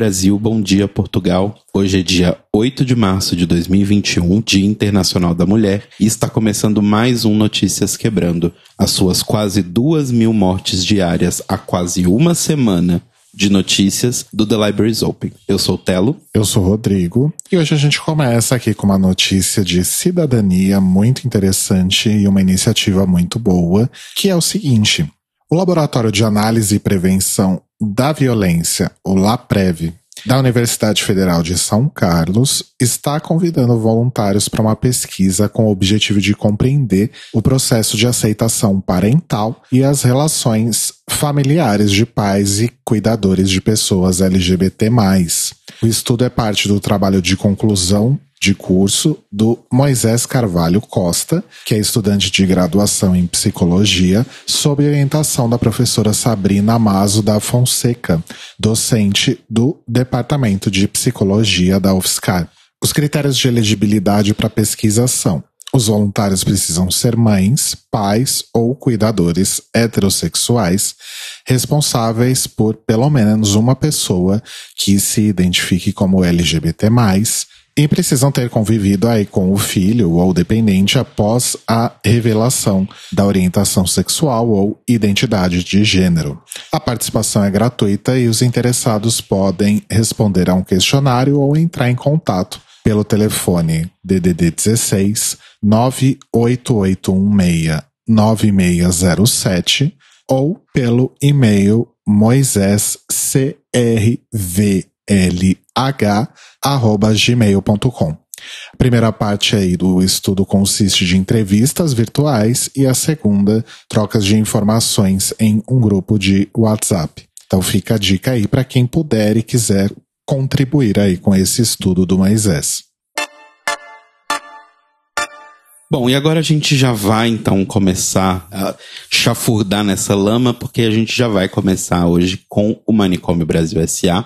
Brasil. Bom dia, Portugal. Hoje é dia 8 de março de 2021, Dia Internacional da Mulher, e está começando mais um Notícias Quebrando. As suas quase duas mil mortes diárias há quase uma semana de notícias do The Libraries Open. Eu sou o Telo. Eu sou o Rodrigo. E hoje a gente começa aqui com uma notícia de cidadania muito interessante e uma iniciativa muito boa, que é o seguinte. O Laboratório de Análise e Prevenção da Violência, o LAPREV, da Universidade Federal de São Carlos está convidando voluntários para uma pesquisa com o objetivo de compreender o processo de aceitação parental e as relações familiares de pais e cuidadores de pessoas LGBT+. O estudo é parte do trabalho de conclusão de curso do Moisés Carvalho Costa, que é estudante de graduação em psicologia, sob orientação da professora Sabrina Amazo da Fonseca, docente do Departamento de Psicologia da UFSCar. Os critérios de elegibilidade para pesquisa são os voluntários precisam ser mães, pais ou cuidadores heterossexuais responsáveis por pelo menos uma pessoa que se identifique como LGBT+, e precisam ter convivido aí com o filho ou dependente após a revelação da orientação sexual ou identidade de gênero. A participação é gratuita e os interessados podem responder a um questionário ou entrar em contato pelo telefone DDD 16 98816 9607 ou pelo e-mail moiséscrvlh gmail.com. A primeira parte aí do estudo consiste de entrevistas virtuais e a segunda, trocas de informações em um grupo de WhatsApp. Então fica a dica aí para quem puder e quiser contribuir aí com esse estudo do Moisés. Bom, e agora a gente já vai então começar a chafurdar nessa lama, porque a gente já vai começar hoje com o Manicômio Brasil SA.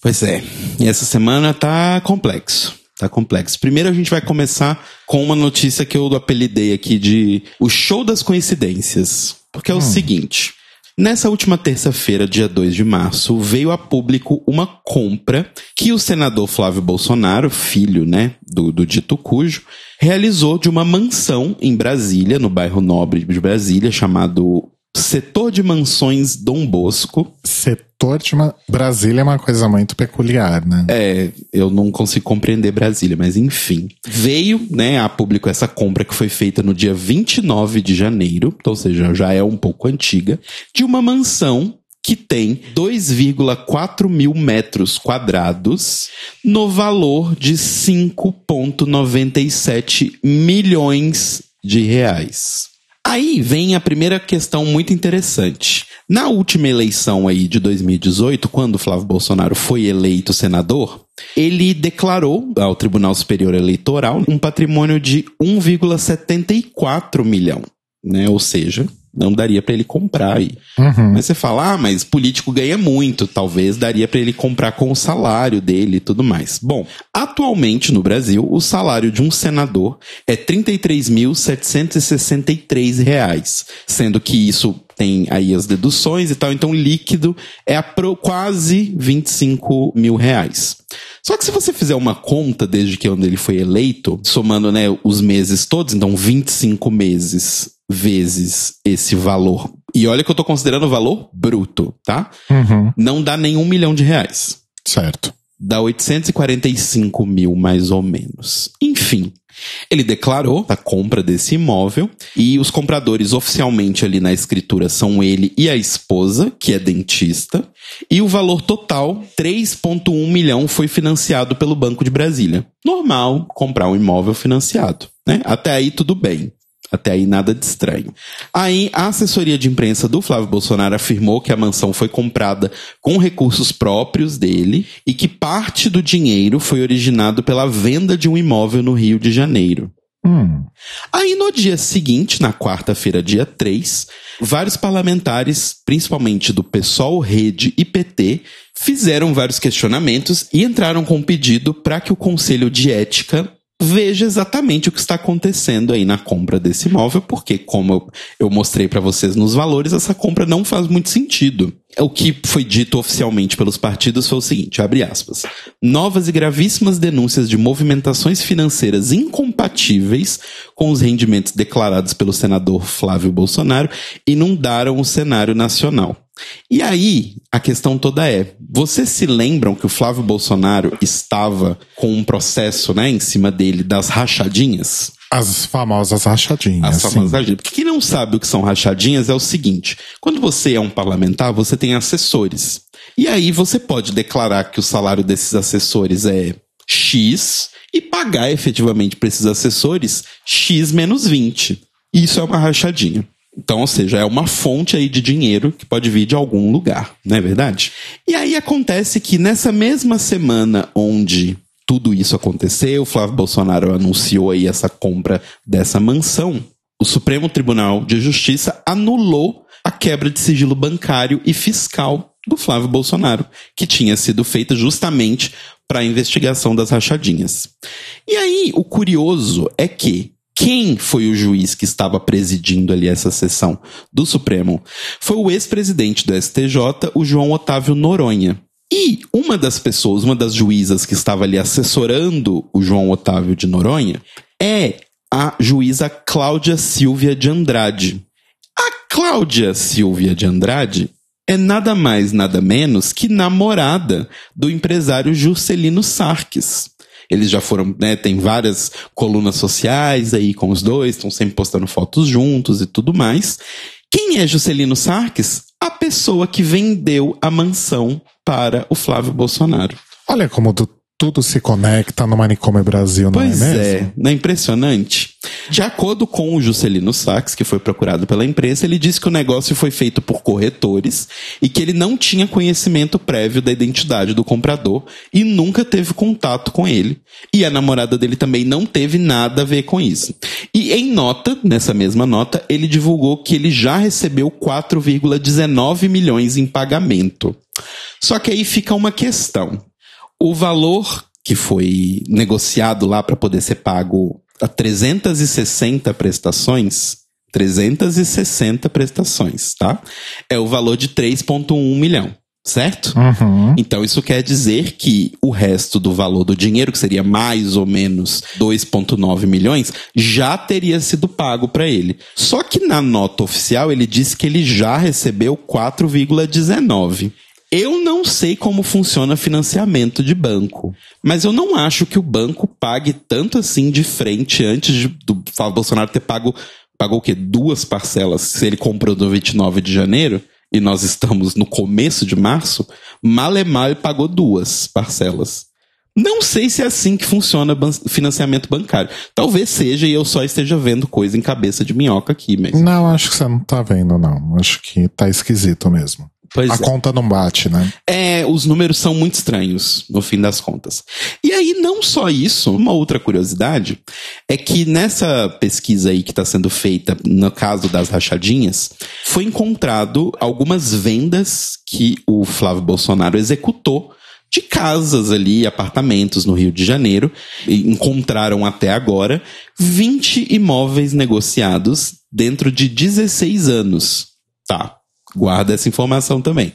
Pois é, e essa semana tá complexo. Tá complexo. Primeiro a gente vai começar com uma notícia que eu apelidei aqui de o show das coincidências. Porque é o hum. seguinte. Nessa última terça-feira, dia 2 de março, veio a público uma compra que o senador Flávio Bolsonaro, filho, né, do, do dito cujo, realizou de uma mansão em Brasília, no bairro Nobre de Brasília, chamado Setor de Mansões Dom Bosco. Setor de uma... Brasília é uma coisa muito peculiar, né? É, eu não consigo compreender Brasília, mas enfim. Veio, né, a público essa compra que foi feita no dia 29 de janeiro, ou seja, já é um pouco antiga, de uma mansão que tem 2,4 mil metros quadrados no valor de 5,97 milhões de reais. Aí vem a primeira questão muito interessante. Na última eleição aí de 2018, quando Flávio Bolsonaro foi eleito senador, ele declarou ao Tribunal Superior Eleitoral um patrimônio de 1,74 milhão, né? Ou seja, não daria para ele comprar aí. Uhum. Mas você fala, ah, mas político ganha muito, talvez daria para ele comprar com o salário dele e tudo mais. Bom, atualmente no Brasil, o salário de um senador é 33.763 reais, sendo que isso tem aí as deduções e tal, então líquido é a pro, quase 25 mil reais. Só que se você fizer uma conta desde que onde ele foi eleito, somando né, os meses todos, então 25 meses vezes esse valor. E olha que eu tô considerando o valor bruto, tá? Uhum. Não dá nenhum milhão de reais. Certo. Dá 845 mil, mais ou menos. Enfim, ele declarou a compra desse imóvel e os compradores oficialmente ali na escritura são ele e a esposa, que é dentista, e o valor total, 3,1 milhão, foi financiado pelo Banco de Brasília. Normal comprar um imóvel financiado, né? Até aí tudo bem. Até aí nada de estranho. Aí a assessoria de imprensa do Flávio Bolsonaro afirmou que a mansão foi comprada com recursos próprios dele e que parte do dinheiro foi originado pela venda de um imóvel no Rio de Janeiro. Hum. Aí no dia seguinte, na quarta-feira, dia 3, vários parlamentares, principalmente do PSOL, Rede e PT, fizeram vários questionamentos e entraram com um pedido para que o Conselho de Ética veja exatamente o que está acontecendo aí na compra desse imóvel, porque, como eu mostrei para vocês nos valores, essa compra não faz muito sentido. O que foi dito oficialmente pelos partidos foi o seguinte, abre aspas, novas e gravíssimas denúncias de movimentações financeiras incompatíveis com os rendimentos declarados pelo senador Flávio Bolsonaro inundaram o cenário nacional. E aí, a questão toda é: vocês se lembram que o Flávio Bolsonaro estava com um processo, né, em cima dele das rachadinhas? As famosas rachadinhas. As famosas rachadinhas. Porque quem não sabe o que são rachadinhas é o seguinte: quando você é um parlamentar, você tem assessores. E aí você pode declarar que o salário desses assessores é X e pagar efetivamente para esses assessores X menos 20. Isso é uma rachadinha. Então, ou seja, é uma fonte aí de dinheiro que pode vir de algum lugar, não é verdade? E aí acontece que nessa mesma semana onde tudo isso aconteceu, Flávio Bolsonaro anunciou aí essa compra dessa mansão, o Supremo Tribunal de Justiça anulou a quebra de sigilo bancário e fiscal do Flávio Bolsonaro, que tinha sido feita justamente para a investigação das rachadinhas. E aí, o curioso é que quem foi o juiz que estava presidindo ali essa sessão do Supremo? Foi o ex-presidente do STJ, o João Otávio Noronha. E uma das pessoas, uma das juízas que estava ali assessorando o João Otávio de Noronha é a juíza Cláudia Silvia de Andrade. A Cláudia Silvia de Andrade é nada mais, nada menos que namorada do empresário Juscelino Sarques. Eles já foram, né, tem várias colunas sociais aí com os dois, estão sempre postando fotos juntos e tudo mais. Quem é Juscelino Sarques? A pessoa que vendeu a mansão para o Flávio Bolsonaro. Olha como tu tudo se conecta no Manicômio Brasil, não pois é mesmo? é, não é impressionante? De acordo com o Juscelino Sachs, que foi procurado pela imprensa, ele disse que o negócio foi feito por corretores e que ele não tinha conhecimento prévio da identidade do comprador e nunca teve contato com ele. E a namorada dele também não teve nada a ver com isso. E em nota, nessa mesma nota, ele divulgou que ele já recebeu 4,19 milhões em pagamento. Só que aí fica uma questão. O valor que foi negociado lá para poder ser pago a 360 prestações, 360 prestações, tá? É o valor de 3,1 milhão, certo? Uhum. Então isso quer dizer que o resto do valor do dinheiro, que seria mais ou menos 2,9 milhões, já teria sido pago para ele. Só que na nota oficial ele disse que ele já recebeu 4,19. Eu não sei como funciona financiamento de banco, mas eu não acho que o banco pague tanto assim de frente antes de, do Bolsonaro ter pago pagou o? Duas parcelas. Se ele comprou no 29 de janeiro e nós estamos no começo de março, mal é mal ele pagou duas parcelas. Não sei se é assim que funciona financiamento bancário. Talvez seja e eu só esteja vendo coisa em cabeça de minhoca aqui mesmo. Não, acho que você não tá vendo, não. Acho que tá esquisito mesmo. Pois a é. conta não bate, né? É, os números são muito estranhos, no fim das contas. E aí, não só isso, uma outra curiosidade é que nessa pesquisa aí que está sendo feita, no caso das rachadinhas, foi encontrado algumas vendas que o Flávio Bolsonaro executou de casas ali, apartamentos no Rio de Janeiro. E encontraram até agora 20 imóveis negociados dentro de 16 anos. Tá, Guarda essa informação também.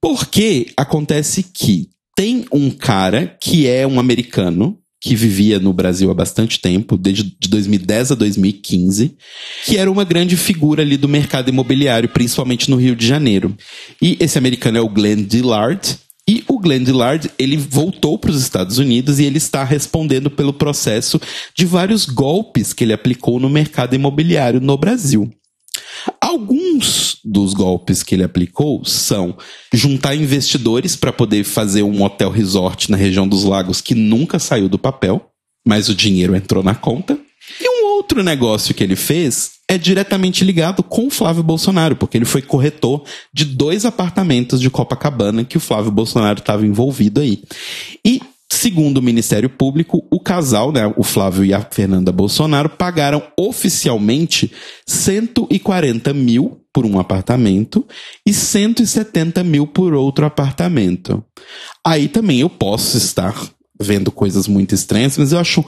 Porque acontece que tem um cara que é um americano que vivia no Brasil há bastante tempo, desde de 2010 a 2015, que era uma grande figura ali do mercado imobiliário, principalmente no Rio de Janeiro. E esse americano é o Glenn Dillard, e o Glenn Dillard, ele voltou para os Estados Unidos e ele está respondendo pelo processo de vários golpes que ele aplicou no mercado imobiliário no Brasil. Alguns dos golpes que ele aplicou são juntar investidores para poder fazer um hotel resort na região dos lagos que nunca saiu do papel, mas o dinheiro entrou na conta. E um outro negócio que ele fez é diretamente ligado com o Flávio Bolsonaro, porque ele foi corretor de dois apartamentos de Copacabana que o Flávio Bolsonaro estava envolvido aí. E Segundo o Ministério Público, o casal, né, o Flávio e a Fernanda Bolsonaro, pagaram oficialmente 140 mil por um apartamento e 170 mil por outro apartamento. Aí também eu posso estar vendo coisas muito estranhas, mas eu acho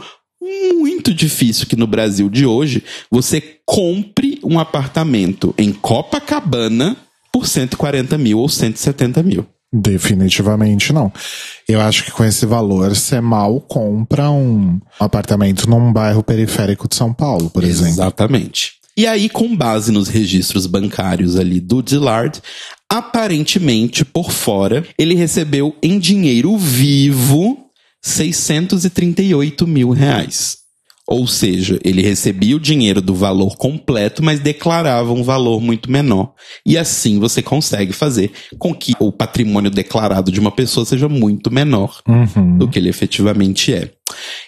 muito difícil que no Brasil de hoje você compre um apartamento em Copacabana por 140 mil ou 170 mil. Definitivamente não. Eu acho que com esse valor você mal compra um apartamento num bairro periférico de São Paulo, por exemplo. Exatamente. E aí, com base nos registros bancários ali do Dillard, aparentemente, por fora, ele recebeu em dinheiro vivo 638 mil reais. Ou seja, ele recebia o dinheiro do valor completo, mas declarava um valor muito menor. E assim você consegue fazer com que o patrimônio declarado de uma pessoa seja muito menor uhum. do que ele efetivamente é.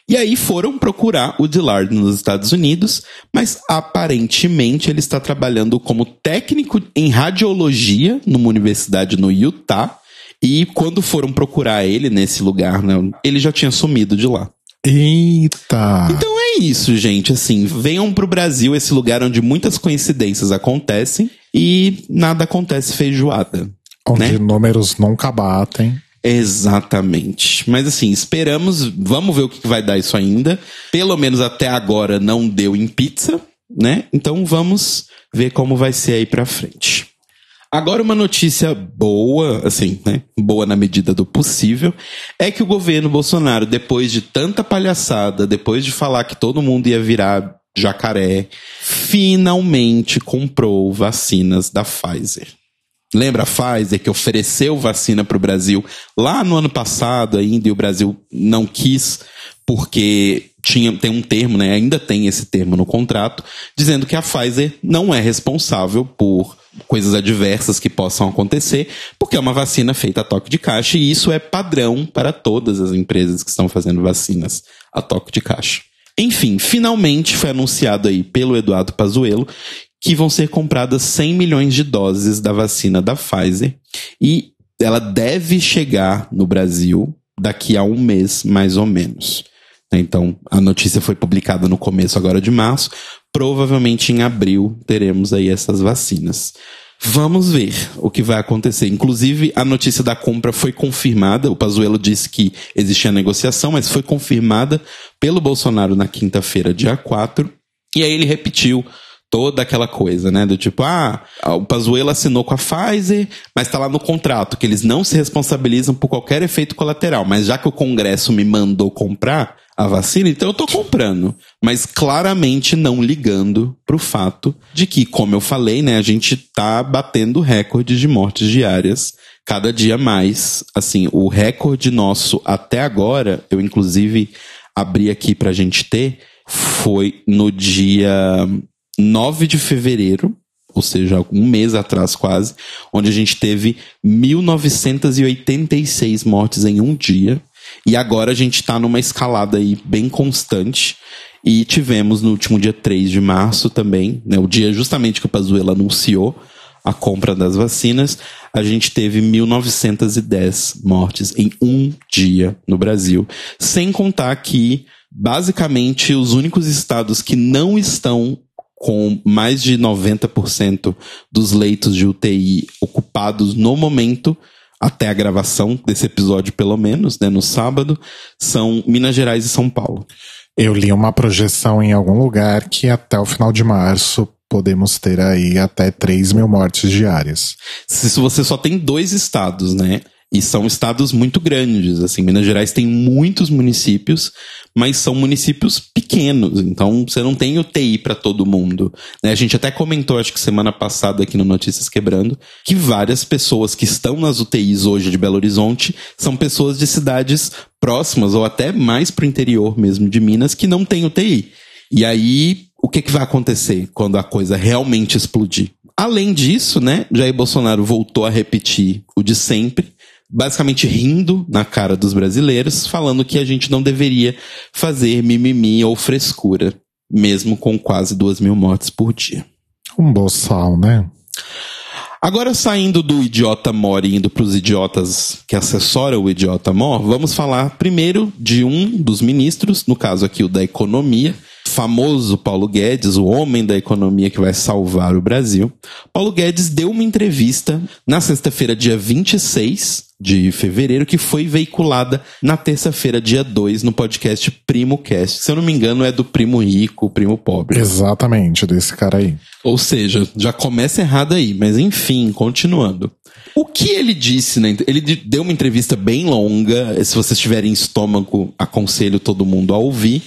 E aí foram procurar o Dillard nos Estados Unidos, mas aparentemente ele está trabalhando como técnico em radiologia numa universidade no Utah. E quando foram procurar ele nesse lugar, né, ele já tinha sumido de lá. Eita! Então é isso, gente. Assim, venham pro Brasil, esse lugar onde muitas coincidências acontecem e nada acontece feijoada. Onde né? números nunca batem. Exatamente. Mas assim, esperamos, vamos ver o que vai dar isso ainda. Pelo menos até agora não deu em pizza, né? Então vamos ver como vai ser aí pra frente. Agora, uma notícia boa, assim, né? Boa na medida do possível, é que o governo Bolsonaro, depois de tanta palhaçada, depois de falar que todo mundo ia virar jacaré, finalmente comprou vacinas da Pfizer. Lembra a Pfizer que ofereceu vacina para o Brasil lá no ano passado ainda e o Brasil não quis porque tinha, tem um termo, né? Ainda tem esse termo no contrato, dizendo que a Pfizer não é responsável por coisas adversas que possam acontecer, porque é uma vacina feita a toque de caixa e isso é padrão para todas as empresas que estão fazendo vacinas a toque de caixa. Enfim, finalmente foi anunciado aí pelo Eduardo Pazuello que vão ser compradas 100 milhões de doses da vacina da Pfizer e ela deve chegar no Brasil daqui a um mês, mais ou menos. Então, a notícia foi publicada no começo agora de março. Provavelmente em abril teremos aí essas vacinas. Vamos ver o que vai acontecer. Inclusive, a notícia da compra foi confirmada. O Pazuello disse que existia negociação, mas foi confirmada pelo Bolsonaro na quinta-feira, dia 4. E aí ele repetiu toda aquela coisa, né? Do tipo, ah, o Pazuello assinou com a Pfizer, mas está lá no contrato que eles não se responsabilizam por qualquer efeito colateral. Mas já que o Congresso me mandou comprar a vacina, então eu tô comprando. Mas claramente não ligando pro fato de que, como eu falei, né, a gente tá batendo recordes de mortes diárias cada dia mais. Assim, o recorde nosso até agora, eu inclusive abri aqui pra gente ter, foi no dia 9 de fevereiro, ou seja, um mês atrás quase, onde a gente teve 1986 mortes em um dia. E agora a gente está numa escalada aí bem constante. E tivemos no último dia 3 de março também, né, o dia justamente que o Pazuello anunciou a compra das vacinas, a gente teve 1.910 mortes em um dia no Brasil. Sem contar que, basicamente, os únicos estados que não estão com mais de 90% dos leitos de UTI ocupados no momento, até a gravação desse episódio, pelo menos, né, no sábado, são Minas Gerais e São Paulo. Eu li uma projeção em algum lugar que até o final de março podemos ter aí até 3 mil mortes diárias. Se você só tem dois estados, né? E são estados muito grandes, assim, Minas Gerais tem muitos municípios, mas são municípios pequenos, então você não tem UTI para todo mundo. Né? A gente até comentou, acho que semana passada aqui no Notícias Quebrando, que várias pessoas que estão nas UTIs hoje de Belo Horizonte são pessoas de cidades próximas ou até mais para o interior mesmo de Minas que não tem UTI. E aí, o que, que vai acontecer quando a coisa realmente explodir? Além disso, né, Jair Bolsonaro voltou a repetir o de sempre, basicamente rindo na cara dos brasileiros, falando que a gente não deveria fazer mimimi ou frescura, mesmo com quase duas mil mortes por dia. Um boçal, né? Agora, saindo do idiota mor e indo para os idiotas que assessoram o idiota mor, vamos falar primeiro de um dos ministros, no caso aqui o da economia, famoso Paulo Guedes, o homem da economia que vai salvar o Brasil. Paulo Guedes deu uma entrevista na sexta-feira, dia 26, de fevereiro, que foi veiculada na terça-feira, dia 2, no podcast Primo Cast. Se eu não me engano, é do Primo Rico, Primo Pobre. Exatamente, desse cara aí. Ou seja, já começa errado aí, mas enfim, continuando. O que ele disse, né? Ele deu uma entrevista bem longa. Se vocês tiverem estômago, aconselho todo mundo a ouvir.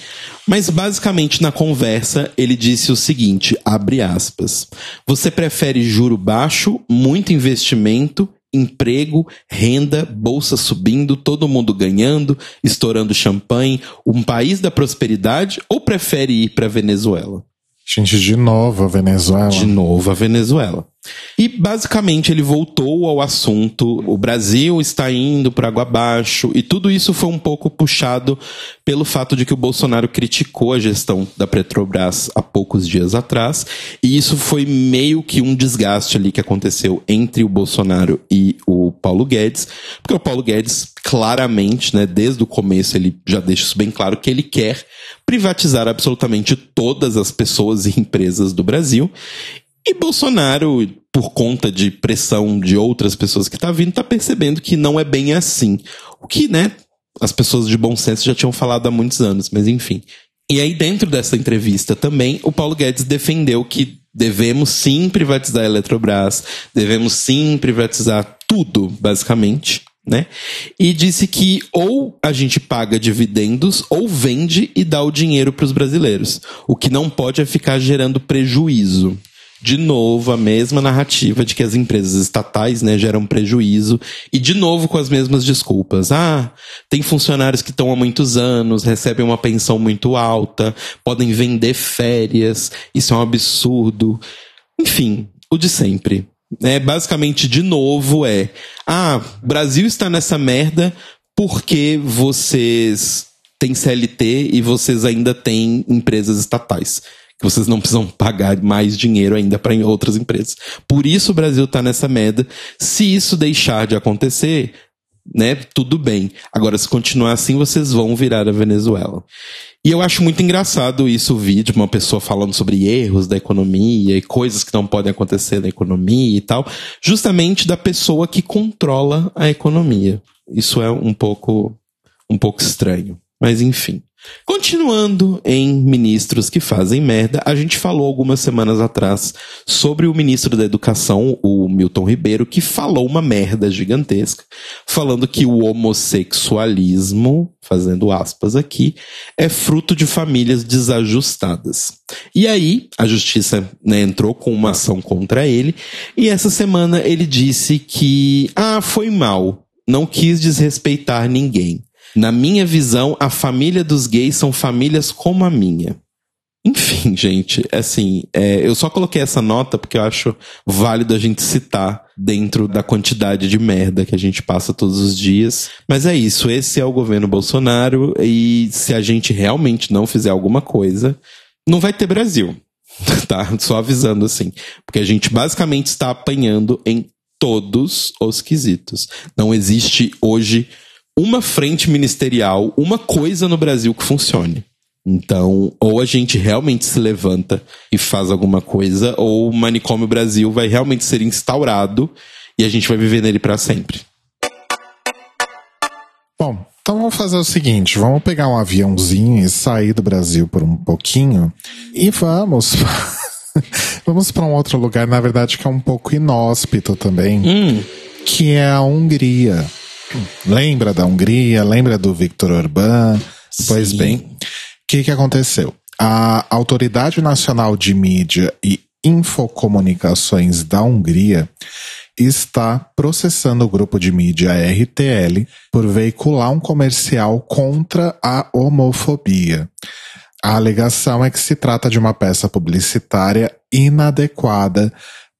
Mas basicamente na conversa ele disse o seguinte: abre aspas. Você prefere juro baixo, muito investimento, emprego, renda, bolsa subindo, todo mundo ganhando, estourando champanhe, um país da prosperidade ou prefere ir para Venezuela? Gente, de novo a Venezuela. De novo a Venezuela. E basicamente ele voltou ao assunto. O Brasil está indo para água abaixo, e tudo isso foi um pouco puxado pelo fato de que o Bolsonaro criticou a gestão da Petrobras há poucos dias atrás, e isso foi meio que um desgaste ali que aconteceu entre o Bolsonaro e o Paulo Guedes, porque o Paulo Guedes claramente, né, desde o começo ele já deixa isso bem claro que ele quer privatizar absolutamente todas as pessoas e empresas do Brasil e Bolsonaro, por conta de pressão de outras pessoas que tá vindo, tá percebendo que não é bem assim. O que, né, as pessoas de bom senso já tinham falado há muitos anos, mas enfim. E aí, dentro dessa entrevista também, o Paulo Guedes defendeu que devemos sim privatizar a Eletrobras, devemos sim privatizar tudo, basicamente, né? E disse que ou a gente paga dividendos ou vende e dá o dinheiro para os brasileiros. O que não pode é ficar gerando prejuízo de novo a mesma narrativa de que as empresas estatais né, geram prejuízo e de novo com as mesmas desculpas. Ah, tem funcionários que estão há muitos anos, recebem uma pensão muito alta, podem vender férias, isso é um absurdo. Enfim, o de sempre. É, basicamente, de novo, é: ah, Brasil está nessa merda porque vocês têm CLT e vocês ainda têm empresas estatais que vocês não precisam pagar mais dinheiro ainda para outras empresas. Por isso o Brasil está nessa merda. Se isso deixar de acontecer, né, tudo bem. Agora, se continuar assim, vocês vão virar a Venezuela. E eu acho muito engraçado isso, o vídeo, uma pessoa falando sobre erros da economia e coisas que não podem acontecer na economia e tal, justamente da pessoa que controla a economia. Isso é um pouco, um pouco estranho. Mas enfim. Continuando em ministros que fazem merda, a gente falou algumas semanas atrás sobre o ministro da Educação, o Milton Ribeiro, que falou uma merda gigantesca, falando que o homossexualismo, fazendo aspas aqui, é fruto de famílias desajustadas. E aí, a justiça né, entrou com uma ação contra ele, e essa semana ele disse que, ah, foi mal, não quis desrespeitar ninguém. Na minha visão, a família dos gays são famílias como a minha. Enfim, gente, assim, é, eu só coloquei essa nota porque eu acho válido a gente citar dentro da quantidade de merda que a gente passa todos os dias. Mas é isso, esse é o governo Bolsonaro e se a gente realmente não fizer alguma coisa, não vai ter Brasil. Tá? Só avisando assim. Porque a gente basicamente está apanhando em todos os quesitos. Não existe hoje uma frente ministerial, uma coisa no Brasil que funcione. Então, ou a gente realmente se levanta e faz alguma coisa, ou o Manicômio Brasil vai realmente ser instaurado e a gente vai viver nele para sempre. Bom, então vamos fazer o seguinte: vamos pegar um aviãozinho e sair do Brasil por um pouquinho e vamos. vamos para um outro lugar, na verdade, que é um pouco inóspito também, hum. que é a Hungria. Lembra da Hungria? Lembra do Viktor Orbán? Pois Sim. bem, o que, que aconteceu? A Autoridade Nacional de Mídia e Infocomunicações da Hungria está processando o grupo de mídia RTL por veicular um comercial contra a homofobia. A alegação é que se trata de uma peça publicitária inadequada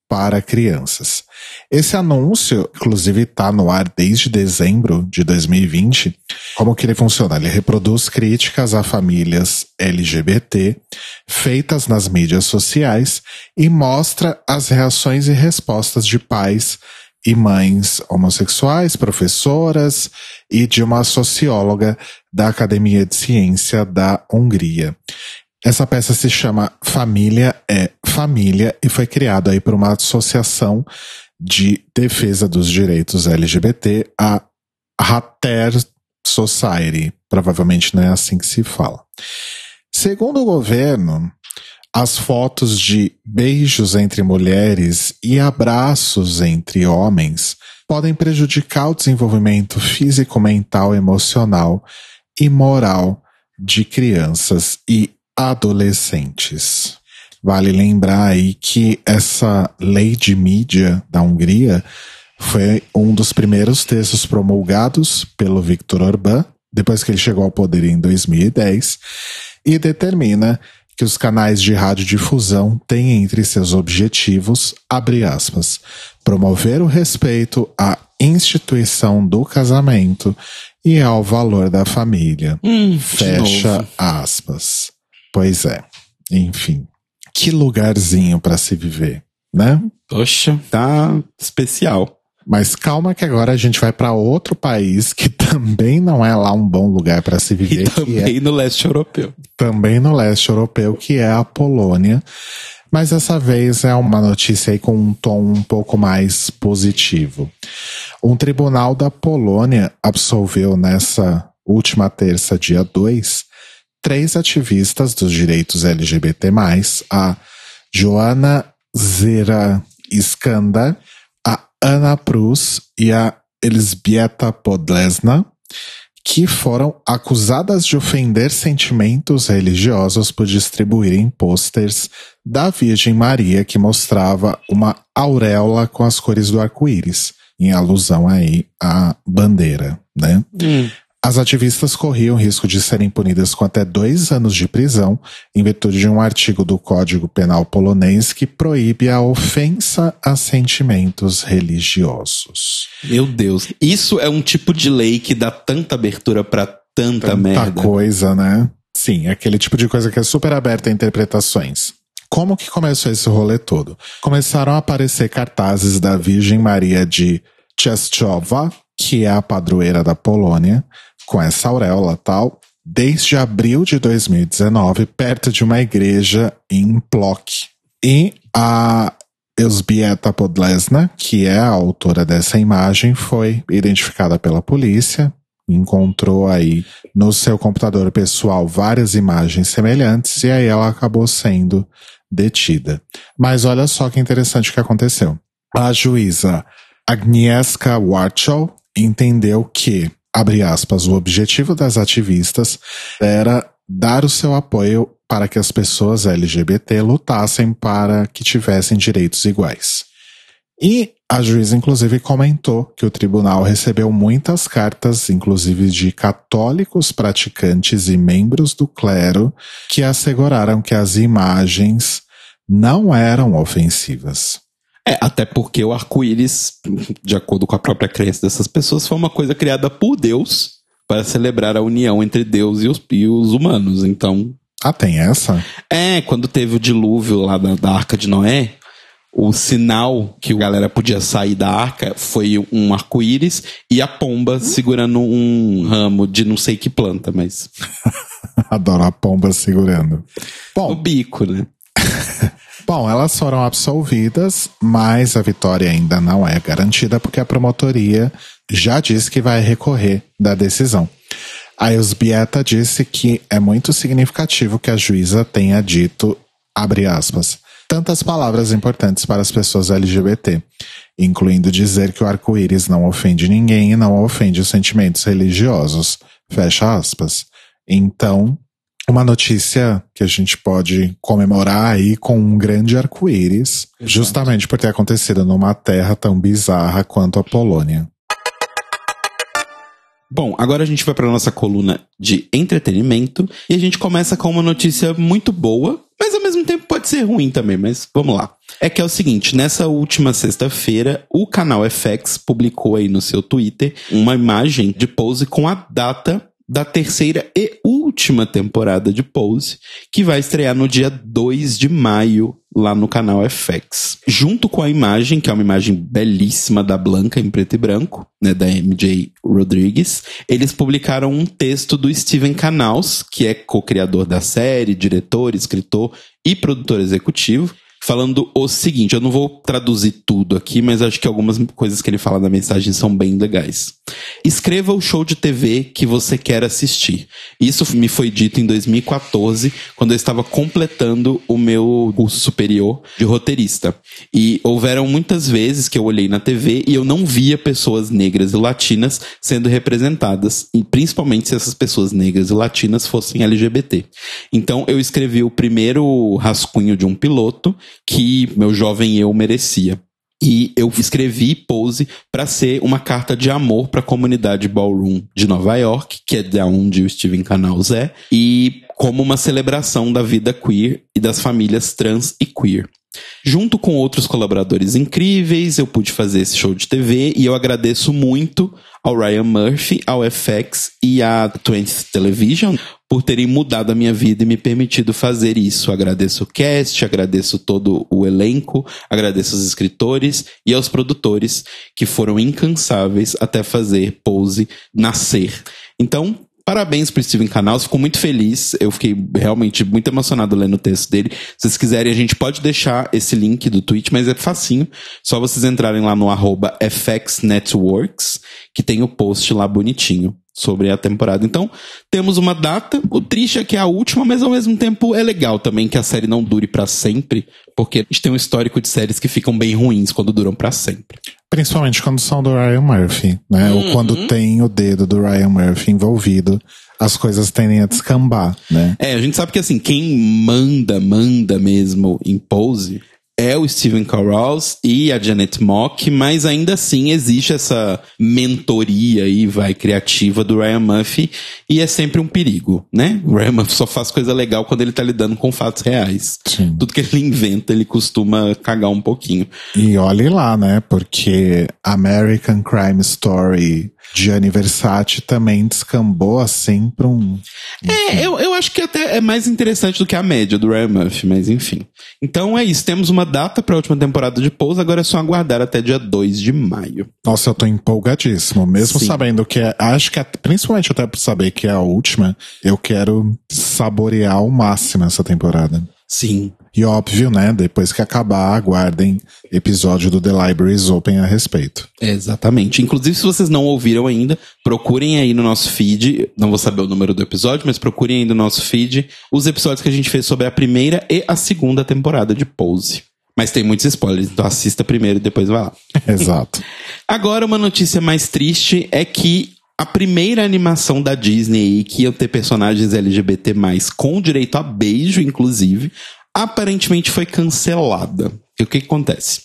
para crianças. Esse anúncio, inclusive, está no ar desde dezembro de 2020. Como que ele funciona? Ele reproduz críticas a famílias LGBT feitas nas mídias sociais e mostra as reações e respostas de pais e mães homossexuais, professoras e de uma socióloga da Academia de Ciência da Hungria. Essa peça se chama Família é Família e foi criada aí por uma associação de defesa dos direitos LGBT, a Hater Society. Provavelmente não é assim que se fala. Segundo o governo, as fotos de beijos entre mulheres e abraços entre homens podem prejudicar o desenvolvimento físico, mental, emocional e moral de crianças e adolescentes. Vale lembrar aí que essa lei de mídia da Hungria foi um dos primeiros textos promulgados pelo Viktor Orbán, depois que ele chegou ao poder em 2010, e determina que os canais de radiodifusão têm entre seus objetivos, aspas, promover o respeito à instituição do casamento e ao valor da família. Hum, Fecha aspas. Pois é. Enfim, que lugarzinho para se viver, né? Poxa, tá especial. Mas calma que agora a gente vai para outro país que também não é lá um bom lugar para se viver. E também é, no leste europeu. Também no leste europeu, que é a Polônia. Mas dessa vez é uma notícia aí com um tom um pouco mais positivo. Um tribunal da Polônia absolveu nessa última terça, dia 2, três ativistas dos direitos LGBT+, a Joana Zera Skandar, Ana Prus e a Elzbieta Podlesna, que foram acusadas de ofender sentimentos religiosos por distribuírem pôsteres da Virgem Maria que mostrava uma auréola com as cores do arco-íris, em alusão aí à bandeira, né? Hum. As ativistas corriam risco de serem punidas com até dois anos de prisão, em virtude de um artigo do Código Penal polonês que proíbe a ofensa a sentimentos religiosos. Meu Deus. Isso é um tipo de lei que dá tanta abertura para tanta, Tanta merda. coisa, né? Sim, é aquele tipo de coisa que é super aberta a interpretações. Como que começou esse rolê todo? Começaram a aparecer cartazes da Virgem Maria de Czestochowa, que é a padroeira da Polônia, com essa auréola tal, desde abril de 2019, perto de uma igreja em Plock. E a Elzbieta Podlesna, que é a autora dessa imagem, foi identificada pela polícia, encontrou aí no seu computador pessoal várias imagens semelhantes e aí ela acabou sendo detida. Mas olha só que interessante que aconteceu. A juíza Agnieszka Warchow entendeu que abre aspas, o objetivo das ativistas era dar o seu apoio para que as pessoas LGBT lutassem para que tivessem direitos iguais. E a juíza, inclusive, comentou que o tribunal recebeu muitas cartas, inclusive de católicos praticantes e membros do clero, que asseguraram que as imagens não eram ofensivas. É, até porque o arco-íris, de acordo com a própria crença dessas pessoas, foi uma coisa criada por Deus para celebrar a união entre Deus e os, e os humanos. Então. Ah, tem essa? É, quando teve o dilúvio lá da, da Arca de Noé, o sinal que a galera podia sair da arca foi um arco-íris e a pomba segurando um ramo de não sei que planta, mas. Adoro a pomba segurando. Bom, o bico, né? Bom, elas foram absolvidas, mas a vitória ainda não é garantida porque a promotoria já disse que vai recorrer da decisão. A Elsbieta disse que é muito significativo que a juíza tenha dito, abre aspas, tantas palavras importantes para as pessoas LGBT, incluindo dizer que o arco-íris não ofende ninguém e não ofende os sentimentos religiosos, fecha aspas. Então, uma notícia que a gente pode comemorar aí com um grande arco-íris, justamente por ter acontecido numa terra tão bizarra quanto a Polônia. Bom, agora a gente vai para nossa coluna de entretenimento e a gente começa com uma notícia muito boa, mas ao mesmo tempo pode ser ruim também, mas vamos lá. É que é o seguinte, nessa última sexta-feira, o canal FX publicou aí no seu Twitter uma imagem de pose com a data da terceira e última temporada de Pose, que vai estrear no dia 2 de maio lá no canal FX. Junto com a imagem, que é uma imagem belíssima da Blanca em preto e branco, né, da MJ Rodrigues, eles publicaram um texto do Steven Canals, que é co-criador da série, diretor, escritor e produtor executivo, falando o seguinte: eu não vou traduzir tudo aqui, mas acho que algumas coisas que ele fala na mensagem são bem legais. Escreva o show de TV que você quer assistir. Isso me foi dito em 2014, quando eu estava completando o meu curso superior de roteirista. E houveram muitas vezes que eu olhei na TV e eu não via pessoas negras e latinas sendo representadas, e principalmente se essas pessoas negras e latinas fossem LGBT. Então eu escrevi o primeiro rascunho de um piloto que meu jovem eu merecia. E eu escrevi Pose para ser uma carta de amor para a comunidade ballroom de Nova York, que é da onde o Steven Canals é, e como uma celebração da vida queer e das famílias trans e queer. Junto com outros colaboradores incríveis, eu pude fazer esse show de TV e eu agradeço muito ao Ryan Murphy, ao FX e à 20th Television por terem mudado a minha vida e me permitido fazer isso. Agradeço o cast, agradeço todo o elenco, agradeço os escritores e aos produtores que foram incansáveis até fazer Pose nascer. Então, Parabéns pro Steven Canals, fico muito feliz. Eu fiquei realmente muito emocionado lendo o texto dele. Se vocês quiserem, a gente pode deixar esse link do tweet, mas é facinho. Só vocês entrarem lá no arroba FXNetworks, que tem o post lá bonitinho sobre a temporada. Então, temos uma data. O triste é que é a última, mas ao mesmo tempo é legal também que a série não dure para sempre, porque a gente tem um histórico de séries que ficam bem ruins quando duram para sempre. Principalmente quando são do Ryan Murphy, né? Uhum. Ou quando tem o dedo do Ryan Murphy envolvido, as coisas tendem a descambar, né? É, a gente sabe que assim, quem manda, manda mesmo em pose é o Steven Carell e a Janet Mock, mas ainda assim existe essa mentoria aí, vai, criativa do Ryan Murphy, e é sempre um perigo, né? O Ryan Murphy só faz coisa legal quando ele tá lidando com fatos reais. Sim. Tudo que ele inventa, ele costuma cagar um pouquinho. E olhe lá, né? Porque American Crime Story Gianni Versace também descambou assim pra um. É, eu, eu acho que até é mais interessante do que a média do Ryan Murphy, mas enfim. Então é isso, temos uma data pra última temporada de Pose, agora é só aguardar até dia 2 de maio. Nossa, eu tô empolgadíssimo, mesmo Sim. sabendo que é. Acho que é, principalmente até por saber que é a última, eu quero saborear ao máximo essa temporada. Sim. E óbvio, né? Depois que acabar, aguardem episódio do The Libraries Open a respeito. Exatamente. Inclusive, se vocês não ouviram ainda, procurem aí no nosso feed. Não vou saber o número do episódio, mas procurem aí no nosso feed os episódios que a gente fez sobre a primeira e a segunda temporada de Pose. Mas tem muitos spoilers, então assista primeiro e depois vai lá. Exato. Agora, uma notícia mais triste é que a primeira animação da Disney que ia ter personagens LGBT+, com direito a beijo, inclusive, aparentemente foi cancelada. E o que, que acontece?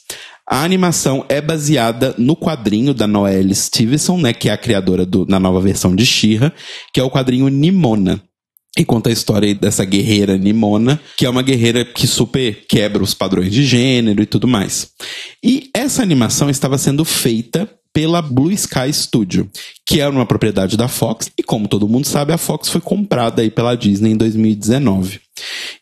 A animação é baseada no quadrinho da Noelle Stevenson, né, que é a criadora do, na nova versão de She-Ra, que é o quadrinho Nimona. E conta a história dessa guerreira Nimona, que é uma guerreira que super quebra os padrões de gênero e tudo mais. E essa animação estava sendo feita pela Blue Sky Studio, que era uma propriedade da Fox, e como todo mundo sabe, a Fox foi comprada aí pela Disney em 2019.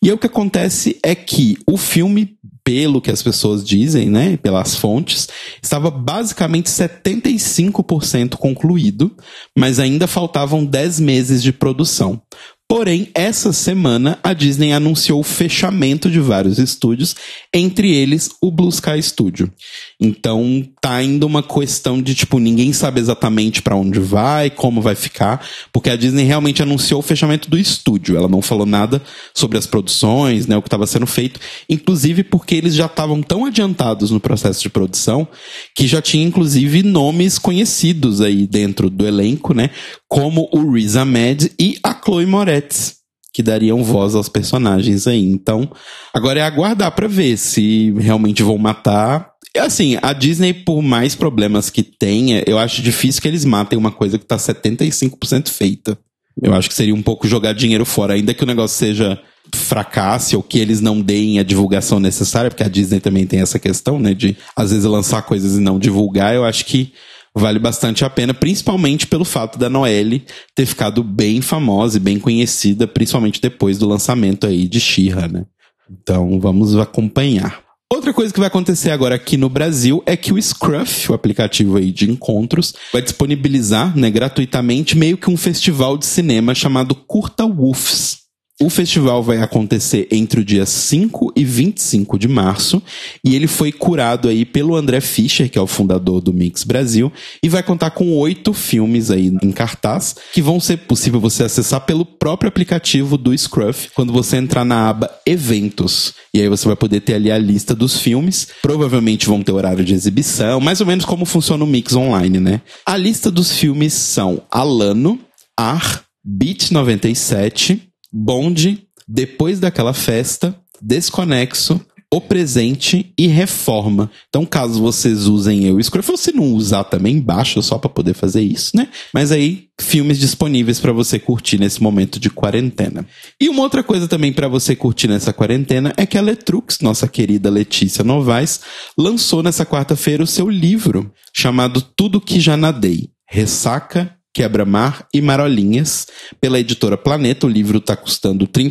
E aí o que acontece é que o filme, pelo que as pessoas dizem, né, pelas fontes, estava basicamente 75% concluído, mas ainda faltavam 10 meses de produção. Porém, essa semana a Disney anunciou o fechamento de vários estúdios, entre eles o Blue Sky Studio. Então, tá ainda uma questão de tipo ninguém sabe exatamente para onde vai, como vai ficar, porque a Disney realmente anunciou o fechamento do estúdio. Ela não falou nada sobre as produções, né, o que estava sendo feito, inclusive porque eles já estavam tão adiantados no processo de produção que já tinha inclusive nomes conhecidos aí dentro do elenco, né, como o Riz Ahmed e a Chloe Moretz, que dariam voz aos personagens aí. Então, agora é aguardar para ver se realmente vão matar. Assim, a Disney, por mais problemas que tenha, eu acho difícil que eles matem uma coisa que tá 75% feita. Eu acho que seria um pouco jogar dinheiro fora, ainda que o negócio seja fracasse ou que eles não deem a divulgação necessária, porque a Disney também tem essa questão, né, de às vezes lançar coisas e não divulgar. Eu acho que vale bastante a pena, principalmente pelo fato da Noelle ter ficado bem famosa e bem conhecida, principalmente depois do lançamento aí de Shira, né? Então vamos acompanhar. Outra coisa que vai acontecer agora aqui no Brasil é que o Scruff, o aplicativo aí de encontros, vai disponibilizar, né, gratuitamente meio que um festival de cinema chamado Curta Wolves. O festival vai acontecer entre o dia 5 e 25 de março e ele foi curado aí pelo André Fischer, que é o fundador do Mix Brasil, e vai contar com oito filmes aí em cartaz que vão ser possível você acessar pelo próprio aplicativo do Scruff quando você entrar na aba Eventos. E aí você vai poder ter ali a lista dos filmes. Provavelmente vão ter horário de exibição, mais ou menos como funciona o Mix online, né? A lista dos filmes são Alano, Ar, Beat 97, Bonde, Depois daquela festa, Desconexo, O Presente e Reforma. Então, caso vocês usem eu Scruff, você não usar também, baixa só para poder fazer isso, né? Mas aí, filmes disponíveis para você curtir nesse momento de quarentena. E uma outra coisa também para você curtir nessa quarentena é que a Letrux, nossa querida Letícia Novaes, lançou nessa quarta-feira o seu livro chamado Tudo que já nadei. Ressaca, Quebra-Mar e Marolinhas, pela editora Planeta. O livro está custando R$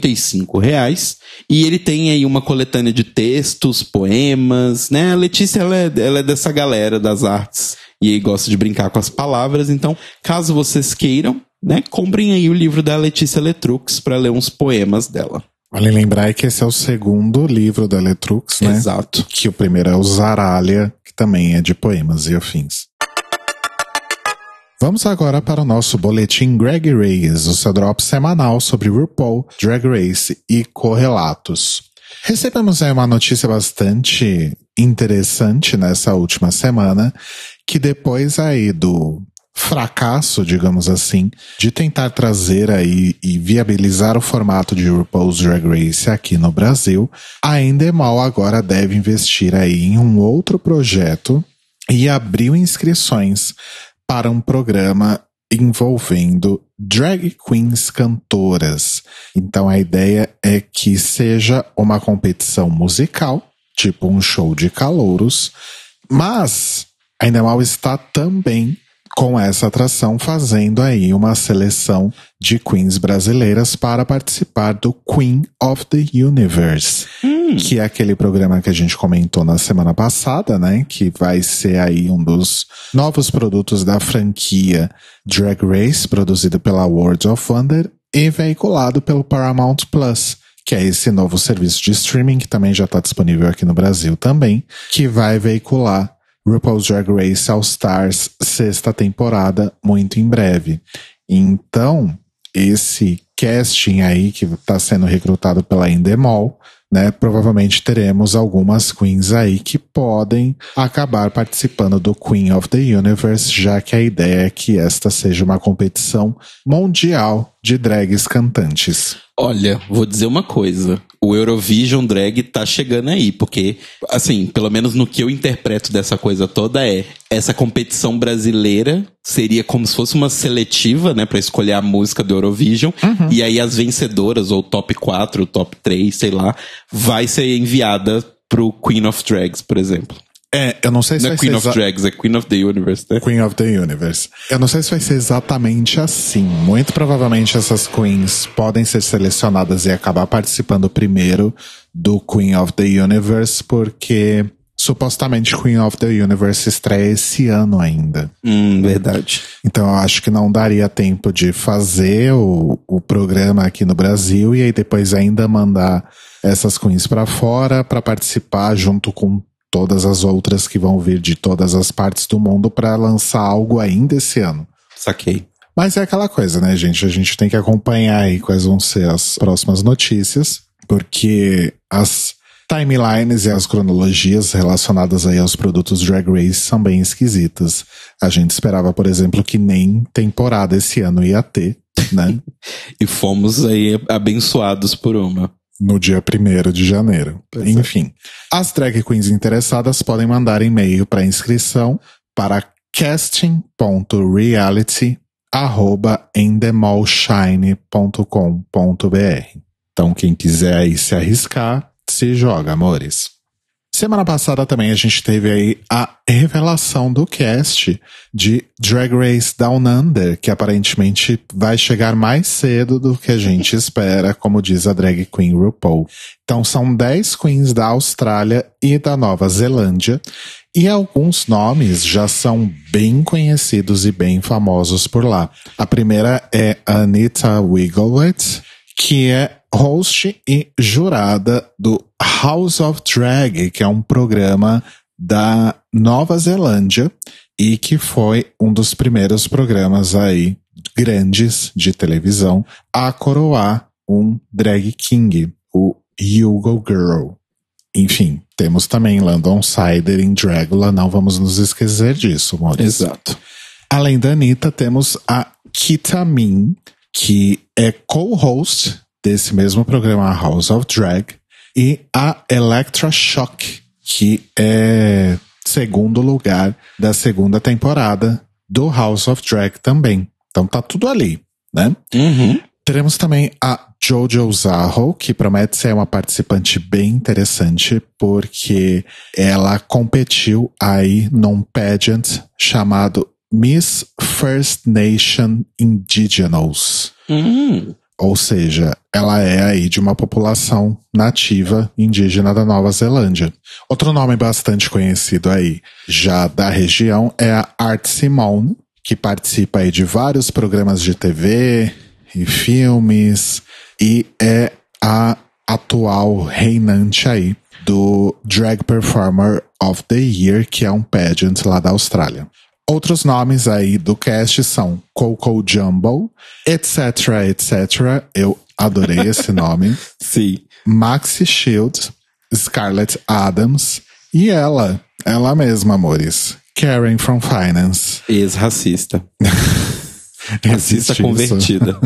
reais e ele tem aí uma coletânea de textos, poemas, né? A Letícia, ela é, ela é dessa galera das artes e gosta de brincar com as palavras. Então, caso vocês queiram, né, comprem aí o livro da Letícia Letrux para ler uns poemas dela. Vale lembrar que esse é o segundo livro da Letrux, né? Exato. Que o primeiro é o Zaralha, que também é de poemas e afins. Vamos agora para o nosso boletim Greg Reyes, o seu drop semanal sobre RuPaul, Drag Race e correlatos. Recebemos aí uma notícia bastante interessante nessa última semana, que depois aí do fracasso, digamos assim, de tentar trazer aí e viabilizar o formato de RuPaul's Drag Race aqui no Brasil, a Endemol agora deve investir aí em um outro projeto e abriu inscrições para um programa envolvendo drag queens cantoras. Então a ideia é que seja uma competição musical, tipo um show de calouros, mas ainda mal está também com essa atração fazendo aí uma seleção de queens brasileiras para participar do Queen of the Universe, hum. que é aquele programa que a gente comentou na semana passada, né? Que vai ser aí um dos novos produtos da franquia Drag Race, produzido pela World of Wonder e veiculado pelo Paramount Plus que é esse novo serviço de streaming que também já está disponível aqui no Brasil também, que vai veicular RuPaul's Drag Race All Stars sexta temporada muito em breve. Então, esse casting aí que está sendo recrutado pela Endemol, né, provavelmente teremos algumas queens aí que podem acabar participando do Queen of the Universe, já que a ideia é que esta seja uma competição mundial de drags cantantes. Olha, vou dizer uma coisa. O Eurovision Drag tá chegando aí, porque, assim, pelo menos no que eu interpreto dessa coisa toda é essa competição brasileira seria como se fosse uma seletiva, né, para escolher a música do Eurovision, uhum. e aí as vencedoras, ou top 4, top 3, sei lá, vai ser enviada pro Queen of Drags, por exemplo. É, eu não sei se não vai é Queen ser of Drags, é Queen of the Universe, né? Queen of the Universe. Eu não sei se vai ser exatamente assim. Muito provavelmente essas queens podem ser selecionadas e acabar participando primeiro do Queen of the Universe, porque supostamente Queen of the Universe estreia esse ano ainda. Hum, verdade. Então eu acho que não daria tempo de fazer o, o programa aqui no Brasil e aí depois ainda mandar essas queens para fora para participar junto com todas as outras que vão vir de todas as partes do mundo para lançar algo ainda esse ano. Saquei. Mas é aquela coisa, né, gente? A gente tem que acompanhar aí quais vão ser as próximas notícias, porque as timelines e as cronologias relacionadas aí aos produtos Drag Race são bem esquisitas. A gente esperava, por exemplo, que nem temporada esse ano ia ter, né? e fomos aí abençoados por uma no dia 1 de janeiro. Pois é. Enfim, é. as drag queens interessadas podem mandar e-mail para inscrição para casting.reality@endemolshine.com.br. Então, quem quiser aí se arriscar, se joga, amores. Semana passada também a gente teve aí a revelação do cast de Drag Race Down Under, que aparentemente vai chegar mais cedo do que a gente espera, como diz a drag queen RuPaul. Então são 10 queens da Austrália e da Nova Zelândia, e alguns nomes já são bem conhecidos e bem famosos por lá. A primeira é Anita Wigglewitz, que é host e jurada do House of Drag, que é um programa da Nova Zelândia e que foi um dos primeiros programas aí grandes de televisão a coroar um drag king, o Hugo Girl. Enfim, temos também Landon Sider em Dragula, não vamos nos esquecer disso, Maurício. Exato. Além da Anitta, temos a Kita Min, que é co-host desse mesmo programa House of Drag, e a Electra Shock, que é segundo lugar da segunda temporada do House of Drag também. Então tá tudo ali, né? Uhum. Teremos também a Jojo Zaho, que promete ser uma participante bem interessante, porque ela competiu aí num pageant chamado Miss First Nation Indigenous. Uhum. Ou seja, ela é aí de uma população nativa indígena da Nova Zelândia. Outro nome bastante conhecido aí já da região é a Art Simone, que participa aí de vários programas de TV e filmes e é a atual reinante aí do Drag Performer of the Year, que é um pageant lá da Austrália. Outros nomes aí do cast são Coco Jumbo, etc, etc. Eu adorei esse nome. Sim. Maxi Shield, Scarlett Adams e ela, ela mesma, amores. Karen from Finance. Ex-racista. Racista convertida.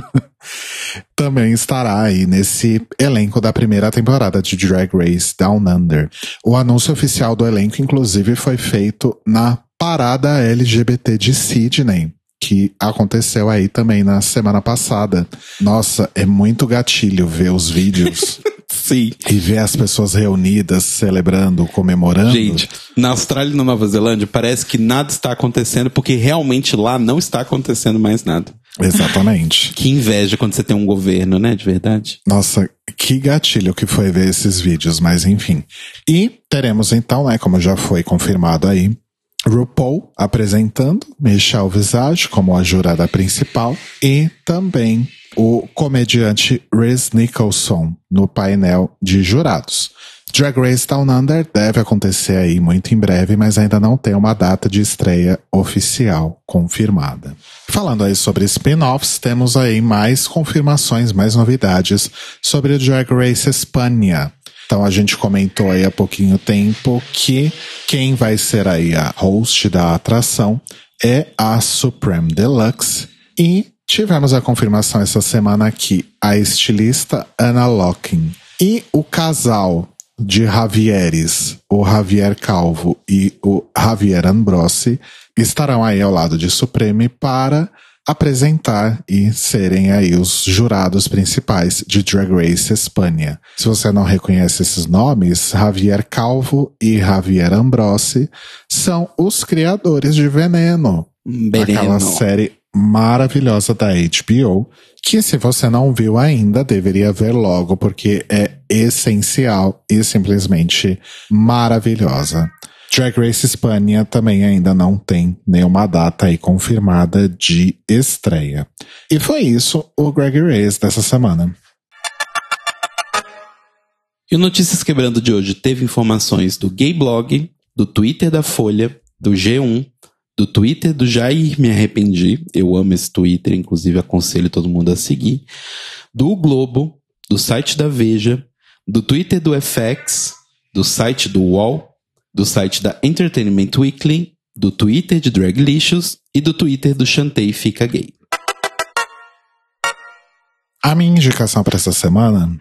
Também estará aí nesse elenco da primeira temporada de Drag Race Down Under. O anúncio oficial do elenco, inclusive, foi feito na parada LGBT de Sydney, que aconteceu aí também na semana passada. Nossa, é muito gatilho ver os vídeos Sim. e ver as pessoas reunidas, celebrando, comemorando. Gente, na Austrália e na Nova Zelândia parece que nada está acontecendo porque realmente lá não está acontecendo mais nada. Exatamente. Que inveja quando você tem um governo, né? De verdade. Nossa, que gatilho que foi ver esses vídeos, mas enfim. E teremos então, né, como já foi confirmado aí, RuPaul apresentando Michelle Visage como a jurada principal e também o comediante Reese Nicholson no painel de jurados. Drag Race Down Under deve acontecer aí muito em breve, mas ainda não tem uma data de estreia oficial confirmada. Falando aí sobre spin-offs, temos aí mais confirmações, mais novidades sobre o Drag Race Espanha. Então a gente comentou aí há pouquinho tempo que quem vai ser aí a host da atração é a Supreme Deluxe. E tivemos a confirmação essa semana aqui a estilista Anna Locking e o casal de Javieres, o Javier Calvo e o Javier Ambrosi estarão aí ao lado de Supreme para apresentar e serem aí os jurados principais de Drag Race Espanha. Se você não reconhece esses nomes, Javier Calvo e Javier Ambrosi são os criadores de Veneno, Veneno. aquela série maravilhosa da HBO, que se você não viu ainda, deveria ver logo, porque é essencial e simplesmente maravilhosa. Drag Race Espanha também ainda não tem nenhuma data aí confirmada de estreia. E foi isso o Greg Race dessa semana. E o Notícias Quebrando de hoje teve informações do Gay Blog, do Twitter da Folha, do G1, do Twitter do Jair Me Arrependi. Eu amo esse Twitter, inclusive aconselho todo mundo a seguir. Do Globo, do site da Veja, do Twitter do FX, do site do UOL, do site da Entertainment Weekly, do Twitter de Draglicious e do Twitter do Chantei Fica Gay. A minha indicação para essa semana,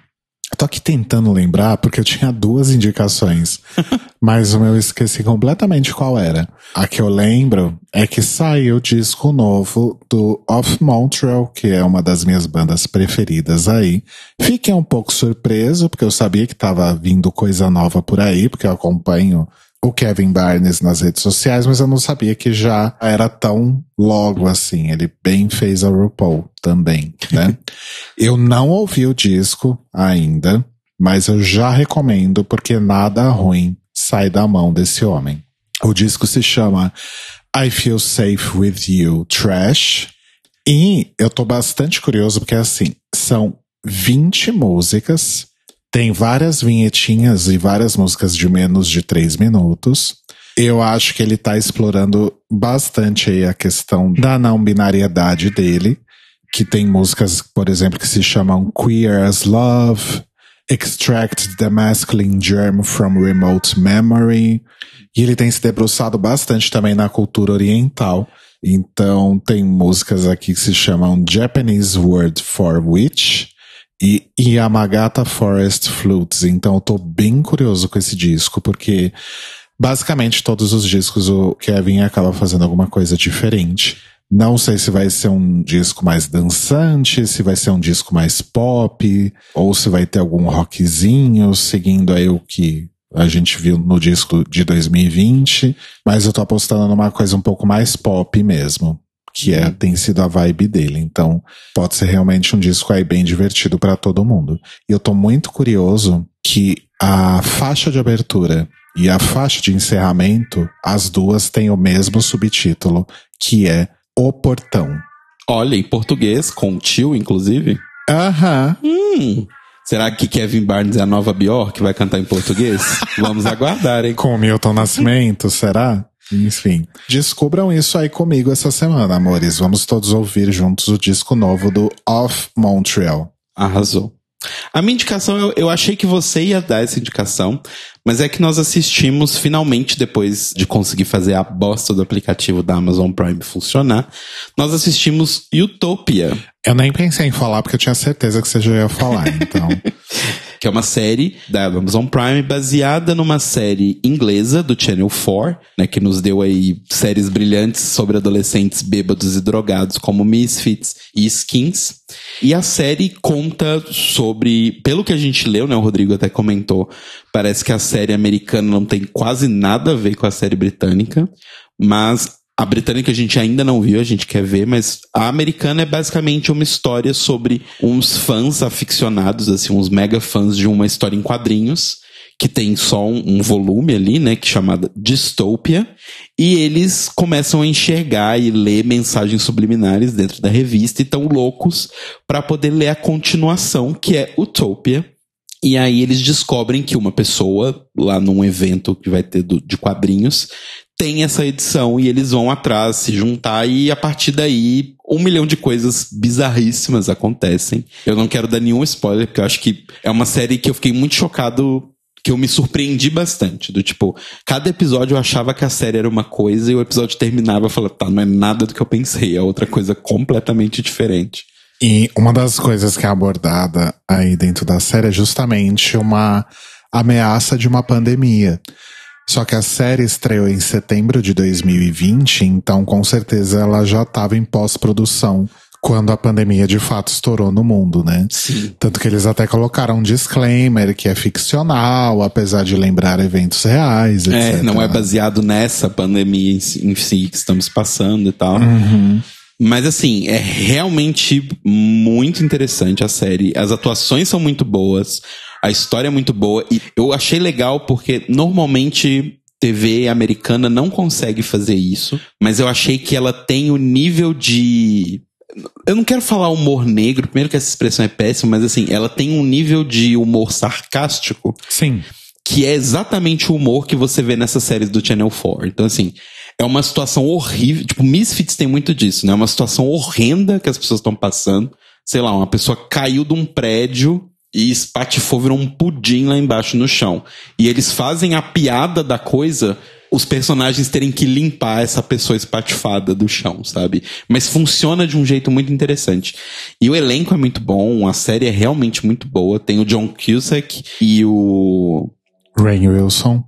tô aqui tentando lembrar porque eu tinha duas indicações, mas o meu esqueci completamente qual era. A que eu lembro é que saiu o disco novo do Off Montreal, que é uma das minhas bandas preferidas aí. Fiquei um pouco surpreso porque eu sabia que tava vindo coisa nova por aí, porque eu acompanho o Kevin Barnes nas redes sociais, mas eu não sabia que já era tão logo assim. Ele bem fez a RuPaul também, né? eu não ouvi o disco ainda, mas eu já recomendo porque nada ruim sai da mão desse homem. O disco se chama I Feel Safe With You Trash. E eu tô bastante curioso porque assim, são 20 músicas, tem várias vinhetinhas e várias músicas de menos de 3 minutos. Eu acho que ele tá explorando bastante aí a questão da não binariedade dele, que tem músicas, por exemplo, que se chamam Queer as Love, Extract the Masculine Germ from Remote Memory. E ele tem se debruçado bastante também na cultura oriental. Então, tem músicas aqui que se chamam Japanese Word for Witch e Yamagata Forest Flutes. Então, eu tô bem curioso com esse disco, porque basicamente todos os discos o Kevin acaba fazendo alguma coisa diferente. Não sei se vai ser um disco mais dançante, se vai ser um disco mais pop, ou se vai ter algum rockzinho, seguindo aí o que a gente viu no disco de 2020. Mas eu tô apostando numa coisa um pouco mais pop mesmo, que é, tem sido a vibe dele. Então, pode ser realmente um disco aí bem divertido para todo mundo. E eu tô muito curioso que a faixa de abertura e a faixa de encerramento, as duas têm o mesmo subtítulo, que é o Portão. Olha, em português, com tio, inclusive. Aham. Hum. Será que Kevin Barnes é a nova Bior que vai cantar em português? Vamos aguardar, hein? Com Milton Nascimento, será? Enfim. Descubram isso aí comigo essa semana, amores. Vamos todos ouvir juntos o disco novo do Off Montreal. Arrasou. A minha indicação, eu, eu achei que você ia dar essa indicação, mas é que nós assistimos finalmente, depois de conseguir fazer a bosta do aplicativo da Amazon Prime funcionar, nós assistimos Utopia. Eu nem pensei em falar porque eu tinha certeza que você já ia falar, então. que é uma série da Amazon Prime baseada numa série inglesa do Channel 4, né, que nos deu aí séries brilhantes sobre adolescentes bêbados e drogados como Misfits e Skins. E a série conta sobre, pelo que a gente leu, né, o Rodrigo até comentou, parece que a série americana não tem quase nada a ver com a série britânica, mas a britânica a gente ainda não viu, a gente quer ver, mas a americana é basicamente uma história sobre uns fãs aficionados, assim, uns mega fãs de uma história em quadrinhos, que tem só um, um volume ali, né, que é chamada Dystopia, e eles começam a enxergar e ler mensagens subliminares dentro da revista e estão loucos para poder ler a continuação, que é Utopia, e aí eles descobrem que uma pessoa, lá num evento que vai ter do, de quadrinhos, tem essa edição e eles vão atrás, se juntar e a partir daí um milhão de coisas bizarríssimas acontecem. Eu não quero dar nenhum spoiler, porque eu acho que é uma série que eu fiquei muito chocado que eu me surpreendi bastante. Do tipo, cada episódio eu achava que a série era uma coisa e o episódio terminava e falava, tá, não é nada do que eu pensei, é outra coisa completamente diferente. E uma das coisas que é abordada aí dentro da série é justamente uma ameaça de uma pandemia. Só que a série estreou em setembro de 2020, então com certeza ela já estava em pós-produção quando a pandemia de fato estourou no mundo, né? Sim. Tanto que eles até colocaram um disclaimer que é ficcional, apesar de lembrar eventos reais, etc. É, não é baseado nessa pandemia em si que estamos passando e tal. Uhum. Mas assim, é realmente muito interessante a série. As atuações são muito boas. A história é muito boa e eu achei legal porque normalmente TV americana não consegue fazer isso, mas eu achei que ela tem o nível de eu não quero falar humor negro, primeiro que essa expressão é péssima, mas assim, ela tem um nível de humor sarcástico. Sim. Que é exatamente o humor que você vê nessas séries do Channel 4. Então, assim, é uma situação horrível. Tipo, Misfits tem muito disso, né? É uma situação horrenda que as pessoas estão passando. Sei lá, uma pessoa caiu de um prédio e espatifou, virou um pudim lá embaixo no chão. E eles fazem a piada da coisa os personagens terem que limpar essa pessoa espatifada do chão, sabe? Mas funciona de um jeito muito interessante. E o elenco é muito bom, a série é realmente muito boa. Tem o John Cusack e o. Rain Wilson.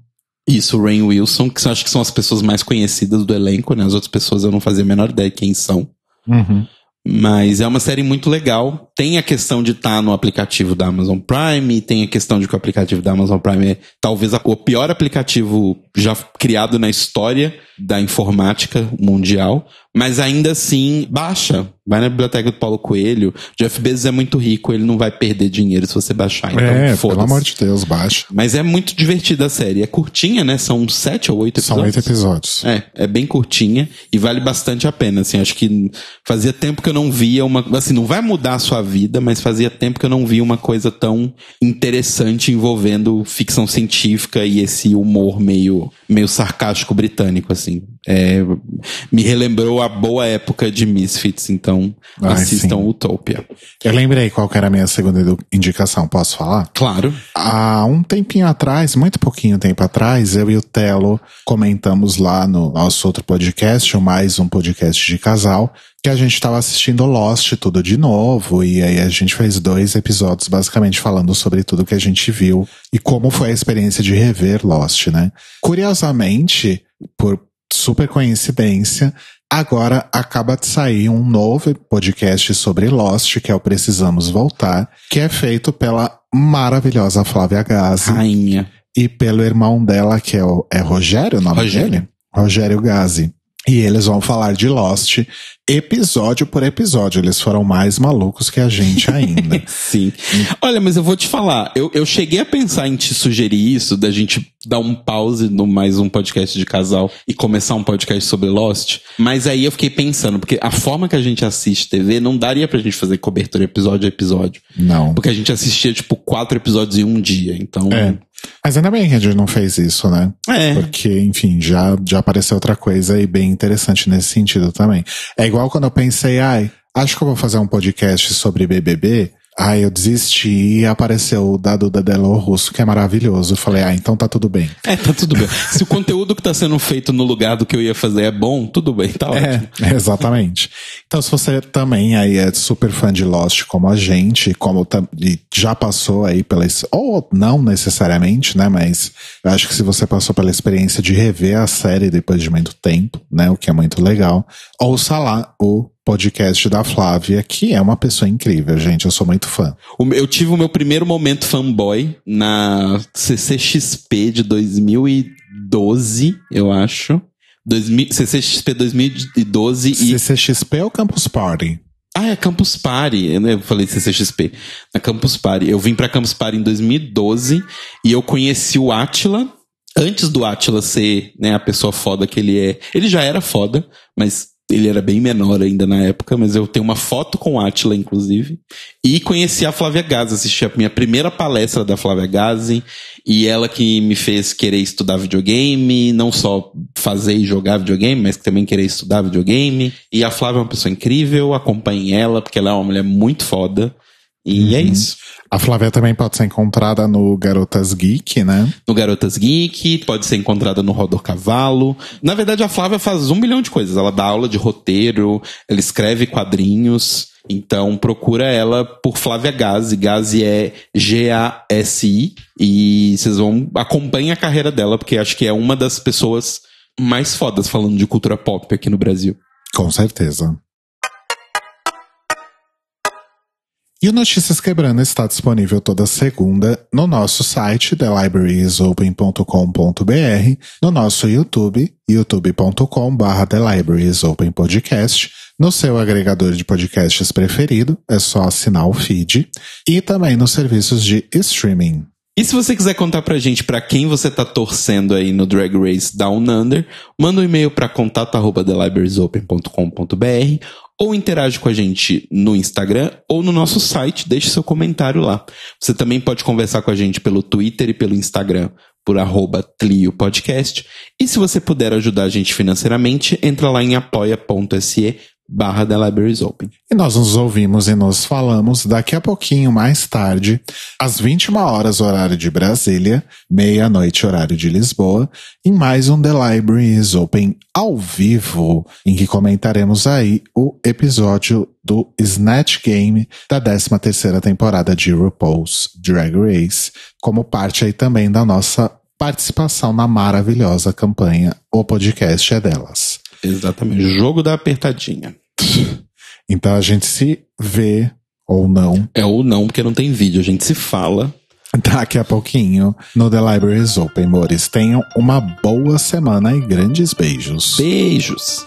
Isso, Rain Wilson, que acho que são as pessoas mais conhecidas do elenco, né? As outras pessoas eu não fazia a menor ideia de quem são. Uhum. Mas é uma série muito legal. Tem a questão de estar tá no aplicativo da Amazon Prime, tem a questão de que o aplicativo da Amazon Prime é talvez o pior aplicativo já criado na história da informática mundial, mas ainda assim baixa. Vai na biblioteca do Paulo Coelho. Jeff Bezos é muito rico, ele não vai perder dinheiro se você baixar. Então, é, pelo amor de Deus, baixa. Mas é muito divertida a série. É curtinha, né? São sete ou oito São episódios. oito episódios. É, é bem curtinha e vale bastante a pena, assim, acho que fazia tempo que eu não via uma, assim, não vai mudar a sua vida, mas fazia tempo que eu não via uma coisa tão interessante envolvendo ficção científica e esse humor meio, meio sarcástico britânico, assim. É, me relembrou a boa época de Misfits, então Ai, assistam sim. Utopia. Eu lembrei qual era a minha segunda indicação, posso falar? Claro. Há um tempinho atrás, muito pouquinho tempo atrás, eu e o Telo comentamos lá no nosso outro podcast, o mais um podcast de casal, que a gente estava assistindo Lost tudo de novo, e aí a gente fez dois episódios basicamente falando sobre tudo que a gente viu e como foi a experiência de rever Lost, né? Curiosamente, por super coincidência, agora acaba de sair um novo podcast sobre Lost, que é o Precisamos Voltar, que é feito pela maravilhosa Flávia Gazi Rainha. e pelo irmão dela, que é, o, é Rogério o nome Rogério. dele? Rogério Gazi. E eles vão falar de Lost episódio por episódio. Eles foram mais malucos que a gente ainda. Sim. Olha, mas eu vou te falar, eu, eu cheguei a pensar em te sugerir isso, da gente dar um pause no mais um podcast de casal e começar um podcast sobre Lost, mas aí eu fiquei pensando, porque a forma que a gente assiste TV não daria pra gente fazer cobertura episódio a episódio. Não. Porque a gente assistia, tipo, quatro episódios em um dia, então... É. Mas ainda bem que a gente não fez isso, né? É. Porque, enfim, já, já apareceu outra coisa e bem interessante nesse sentido também. É igual quando eu pensei, ai, acho que eu vou fazer um podcast sobre BBB. Ai, eu desisti e apareceu o da Duda Delo Russo, que é maravilhoso. Eu falei, ah, então tá tudo bem. É, tá tudo bem. Se o conteúdo que tá sendo feito no lugar do que eu ia fazer é bom, tudo bem, tá ótimo. É, exatamente. Então, se você também aí é super fã de Lost como a gente, como e já passou aí pela, ou não necessariamente, né, mas eu acho que se você passou pela experiência de rever a série depois de muito tempo, né, o que é muito legal, ouça lá o podcast da Flávia, que é uma pessoa incrível, gente, eu sou muito fã. Eu tive o meu primeiro momento fanboy na CCXP de 2012, eu acho. 2000, CCXP 2012 e. CCXP ou Campus Party? Ah, é Campus Party. Eu eu falei CCXP. Na Campus Party. Eu vim pra Campus Party em 2012 e eu conheci o Atila. Antes do Atila ser né, a pessoa foda que ele é. Ele já era foda, mas ele era bem menor ainda na época. Mas eu tenho uma foto com Atila, inclusive. E conheci a Flávia Gazi. Assisti a minha primeira palestra da Flávia Gazi. E ela que me fez querer estudar videogame. Não só fazer e jogar videogame, mas também querer estudar videogame. E a Flávia é uma pessoa incrível. Acompanhe ela, porque ela é uma mulher muito foda. E é isso. A Flávia também pode ser encontrada no Garotas Geek, né? No Garotas Geek, pode ser encontrada no Rodor Cavalo. Na verdade, a Flávia faz um milhão de coisas. Ela dá aula de roteiro, ela escreve quadrinhos. Então, procura ela por Flávia Gazi. Gazi é G-A-S-I. E vocês vão acompanhem a carreira dela, porque acho que é uma das pessoas mais fodas falando de cultura pop aqui no Brasil. Com certeza. E o Notícias Quebrando está disponível toda segunda no nosso site, thelibrariesopen.com.br, no nosso YouTube, youtube.com.br thelibrariesopenpodcast, no seu agregador de podcasts preferido, é só assinar o feed, e também nos serviços de streaming. E se você quiser contar pra gente pra quem você tá torcendo aí no Drag Race Down Under, manda um e-mail pra contato@thelibrariesopen.com.br ou interage com a gente no Instagram ou no nosso site, deixe seu comentário lá. Você também pode conversar com a gente pelo Twitter e pelo Instagram por arroba Tlio Podcast. E se você puder ajudar a gente financeiramente, entra lá em apoia.se barra The Libraries Open. E nós nos ouvimos e nos falamos daqui a pouquinho mais tarde, às 21 horas, horário de Brasília, meia-noite, horário de Lisboa, em mais um The Library is Open ao vivo, em que comentaremos aí o episódio do Snatch Game da 13 terceira temporada de RuPaul's Drag Race, como parte aí também da nossa participação na maravilhosa campanha O Podcast é Delas. Exatamente. Jogo da apertadinha. Então a gente se vê ou não É ou não, porque não tem vídeo. A gente se fala. daqui a pouquinho no The Libraries Open, amores. Tenham uma boa semana e grandes beijos. Beijos.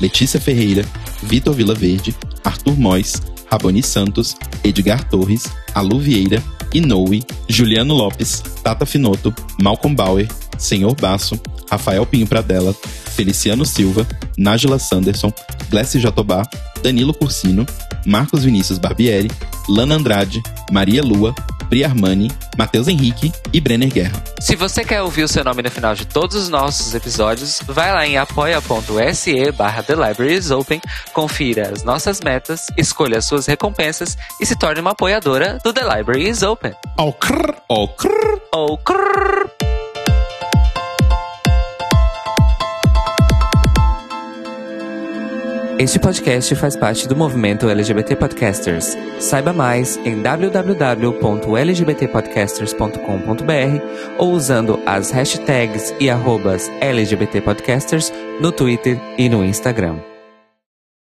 Letícia Ferreira, Vitor Vila Verde, Arthur Mois, Raboni Santos, Edgar Torres, Alu Vieira, Inoue, Juliano Lopes, Tata Finoto, Malcolm Bauer, Senhor Basso, Rafael Pinho Pradella, Feliciano Silva, Nájila Sanderson, Glessi Jatobá, Danilo Cursino, Marcos Vinícius Barbieri, Lana Andrade, Maria Lua, Pri Armani, Matheus Henrique e Brenner Guerra. Se você quer ouvir o seu nome no final de todos os nossos episódios, vai lá em apoia.se barra The Libraries Open, confira as nossas metas, escolha as suas recompensas e se torne uma apoiadora do The Library is Open. Ao crrr, Ó, crrr, Ou crrr. Este podcast faz parte do movimento LGBT Podcasters. Saiba mais em www.lgbtpodcasters.com.br ou usando as hashtags e arrobas LGBTpodcasters no Twitter e no Instagram.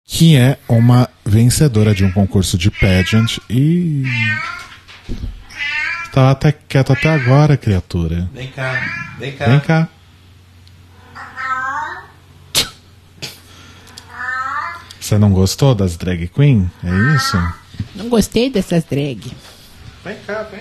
que é uma vencedora de um concurso de pageant e. Tá até quieto até agora, criatura. Vem cá, vem cá. Vem cá. Você não gostou das drag queen? É isso? Não gostei dessas drag. Vem cá, vem.